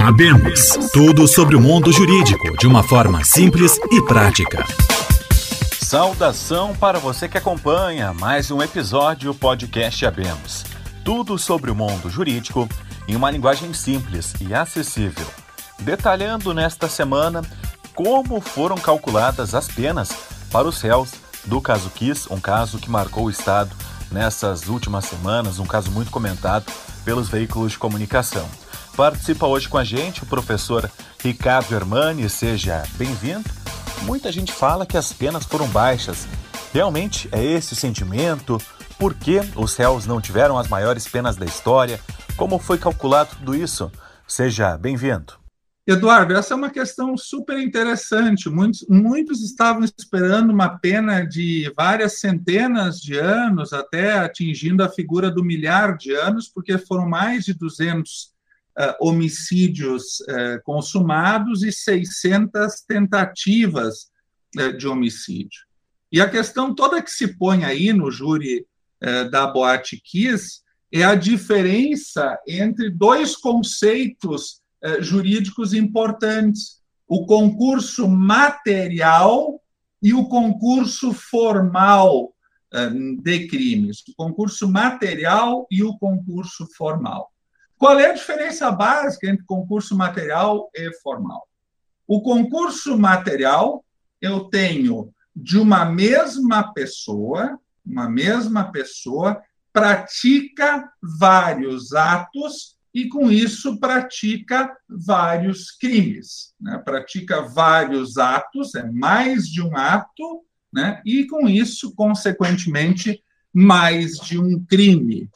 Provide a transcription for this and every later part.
Abemos tudo sobre o mundo jurídico de uma forma simples e prática. Saudação para você que acompanha mais um episódio do podcast Abemos. Tudo sobre o mundo jurídico em uma linguagem simples e acessível. Detalhando nesta semana como foram calculadas as penas para os réus do caso Kiss, um caso que marcou o Estado nessas últimas semanas, um caso muito comentado pelos veículos de comunicação. Participa hoje com a gente o professor Ricardo Hermani, seja bem-vindo. Muita gente fala que as penas foram baixas. Realmente é esse o sentimento? Por que os réus não tiveram as maiores penas da história? Como foi calculado tudo isso? Seja bem-vindo. Eduardo, essa é uma questão super interessante. Muitos, muitos estavam esperando uma pena de várias centenas de anos, até atingindo a figura do milhar de anos, porque foram mais de 200 uh, eh, homicídios uh, consumados e 600 tentativas uh, de homicídio. E a questão toda que se põe aí no júri da Boate Kiss é a diferença entre dois conceitos eh, jurídicos importantes: o concurso material e o concurso formal eh, de crimes. O concurso material e o concurso formal. Qual é a diferença básica entre concurso material e formal? O concurso material eu tenho de uma mesma pessoa, uma mesma pessoa pratica vários atos e, com isso, pratica vários crimes, né? pratica vários atos, é mais de um ato, né? e, com isso, consequentemente, mais de um crime.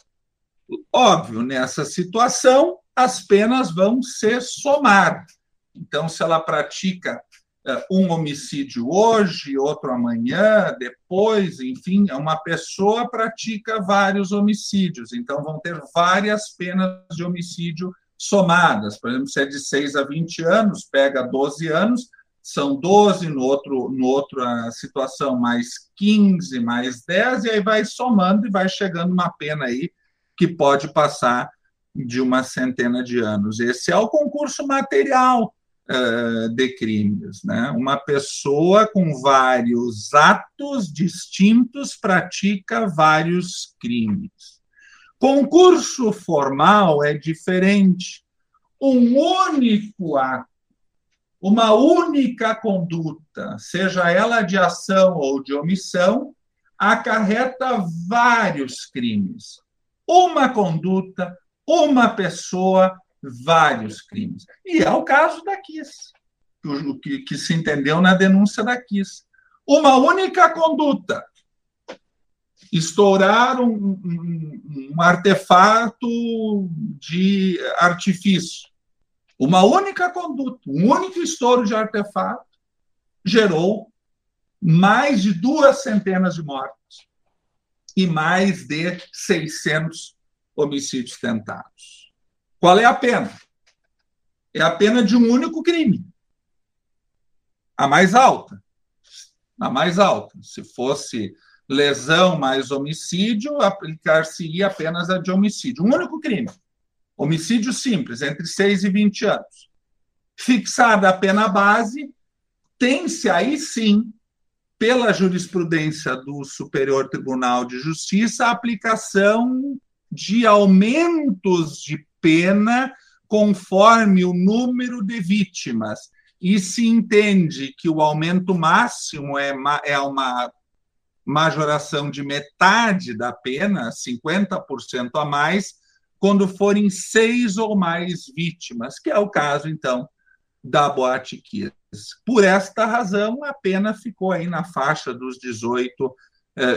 Óbvio, nessa situação, as penas vão se somar. Então, se ela pratica é, um homicídio hoje, outro amanhã, depois, enfim, uma pessoa pratica vários homicídios, então vão ter várias penas de homicídio somadas. Por exemplo, se é de 6 a 20 anos, pega 12 anos, são 12 no outro, no outra situação, mais 15, mais 10, e aí vai somando e vai chegando uma pena aí que pode passar de uma centena de anos. Esse é o concurso material uh, de crimes. Né? Uma pessoa com vários atos distintos pratica vários crimes. Concurso formal é diferente. Um único ato, uma única conduta, seja ela de ação ou de omissão, acarreta vários crimes. Uma conduta, uma pessoa, vários crimes. E é o caso da Kiss, que, que se entendeu na denúncia da Kiss. Uma única conduta, estourar um, um, um, artefato de artifício. Uma única conduta, um único estouro de artefato gerou mais de duas centenas de mortes e mais de 600 homicídios tentados. Qual é a pena? É a pena de um único crime. A mais alta. A mais alta. Se fosse lesão mais homicídio, aplicar-se-ia apenas a de homicídio. Um único crime. Homicídio simples, entre 6 e 20 anos. Fixada a pena base, tem-se aí sim, pela jurisprudência do Superior Tribunal de Justiça, a aplicação de aumentos de pena conforme o número de vítimas. E se entende que o aumento máximo é, é uma majoração de metade da pena, 50% a mais, quando forem seis ou mais vítimas, que é o caso, então, da Boate Kiss. Por esta razão, a pena ficou aí na faixa dos 18,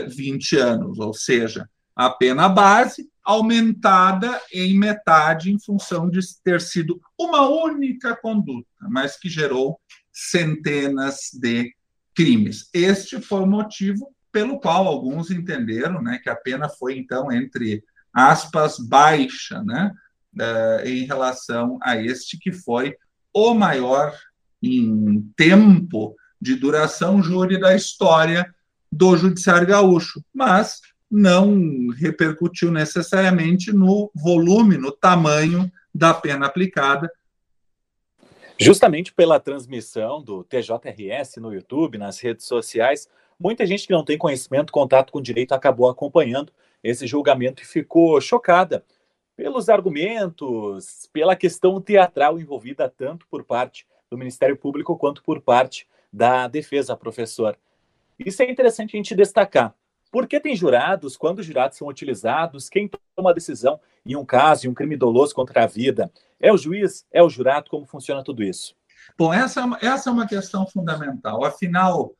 20 eh, anos, ou seja, a pena base aumentada em metade em função de ter sido uma única conduta, mas que gerou centenas de crimes. Este foi o motivo pelo qual alguns entenderam né, que a pena foi, então, entre aspas, baixa né, uh, em relação a este que foi o maior em tempo de duração júri da história do Judiciário Gaúcho. Mas não repercutiu necessariamente no volume, no tamanho da pena aplicada, Justamente pela transmissão do TJRS no YouTube, nas redes sociais, muita gente que não tem conhecimento, contato com direito, acabou acompanhando esse julgamento e ficou chocada pelos argumentos, pela questão teatral envolvida tanto por parte do Ministério Público quanto por parte da defesa, professor. Isso é interessante a gente destacar. Por que tem jurados? Quando os jurados são utilizados? Quem toma a decisão em um caso, em um crime doloso contra a vida? É o juiz? É o jurado? Como funciona tudo isso? Bom, essa, é essa é uma questão fundamental. Afinal,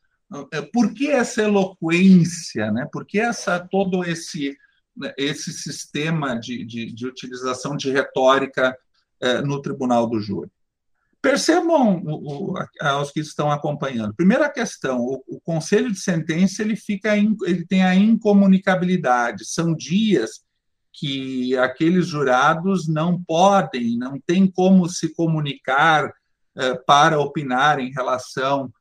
eh, por que essa eloquência? Né? Por que essa, todo esse esse sistema de, de, de utilização de retórica é, no tribunal do júri. Percebam o, o, aos que estão acompanhando. Primeira questão: o, o, conselho de sentença ele fica, ele tem a incomunicabilidade. São dias que aqueles jurados não podem, não tem como se comunicar é, para opinar em relação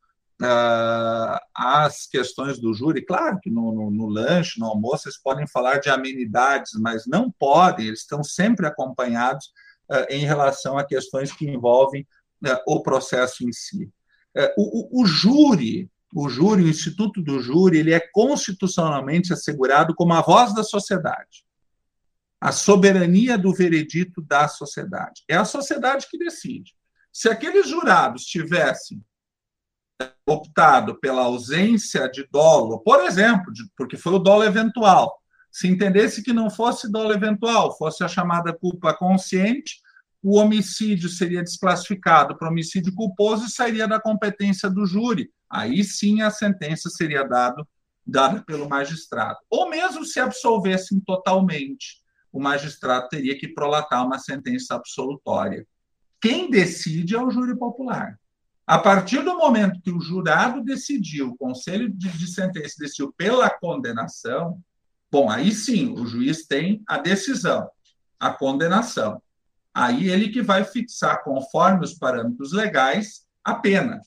as questões do júri. Claro que no, no, no, lanche, no almoço, eles podem falar de amenidades, mas não podem, eles estão sempre acompanhados uh, em relação a questões que envolvem uh, o processo em si. O, o, o, júri, o júri, o Instituto do Júri, ele é constitucionalmente assegurado como a voz da sociedade. A soberania do veredito da sociedade. É a sociedade que decide. Se aqueles jurados tivessem optado pela ausência de dolo, por exemplo, de, porque foi o dolo eventual. Se entendesse que não fosse dolo eventual, fosse a chamada culpa consciente, o homicídio seria desclassificado para homicídio culposo e sairia da competência do júri. Aí sim a sentença seria dado, dada pelo magistrado. Ou mesmo se absolvessem totalmente, o magistrado teria que prolatar uma sentença absolutória. Quem decide é o júri popular. A partir do momento que o jurado decidiu, o conselho de, sentença decidiu pela condenação, bom, aí sim, o juiz tem a decisão, a condenação. Aí ele que vai fixar, conforme os parâmetros legais, a pena.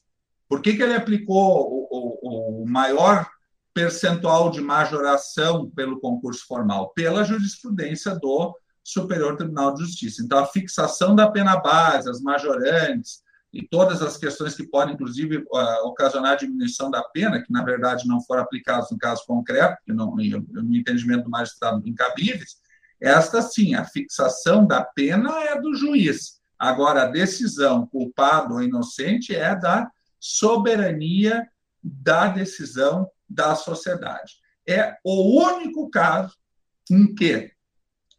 Por que, que ele aplicou o, o, o maior percentual de majoração pelo concurso formal? Pela jurisprudência do Superior Tribunal de Justiça. Então, a fixação da pena base, as majorantes, e todas as questões que podem, inclusive, uh, ocasionar diminuição da pena, que na verdade não foram aplicadas no caso concreto, que não, no entendimento do magistrado incabíveis, esta sim, a fixação da pena é do juiz. Agora, a decisão, culpado ou inocente, é da soberania da decisão da sociedade. É o único caso em que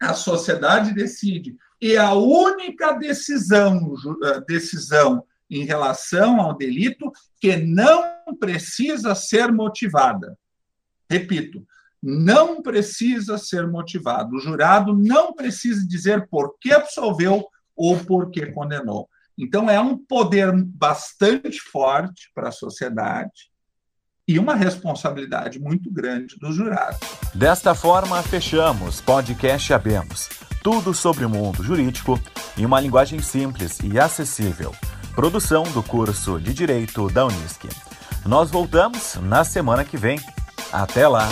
a sociedade decide e a única decisão, eh, decisão em relação ao delito que não precisa ser motivada. Repito, não precisa ser motivado. O jurado não precisa dizer por que absolveu ou por que condenou. Então, é um poder bastante forte para a sociedade e uma responsabilidade muito grande do jurado. Desta forma, fechamos podcast Abemos tudo sobre o mundo jurídico em uma linguagem simples e acessível. Produção do curso de Direito da Unisc. Nós voltamos na semana que vem. Até lá!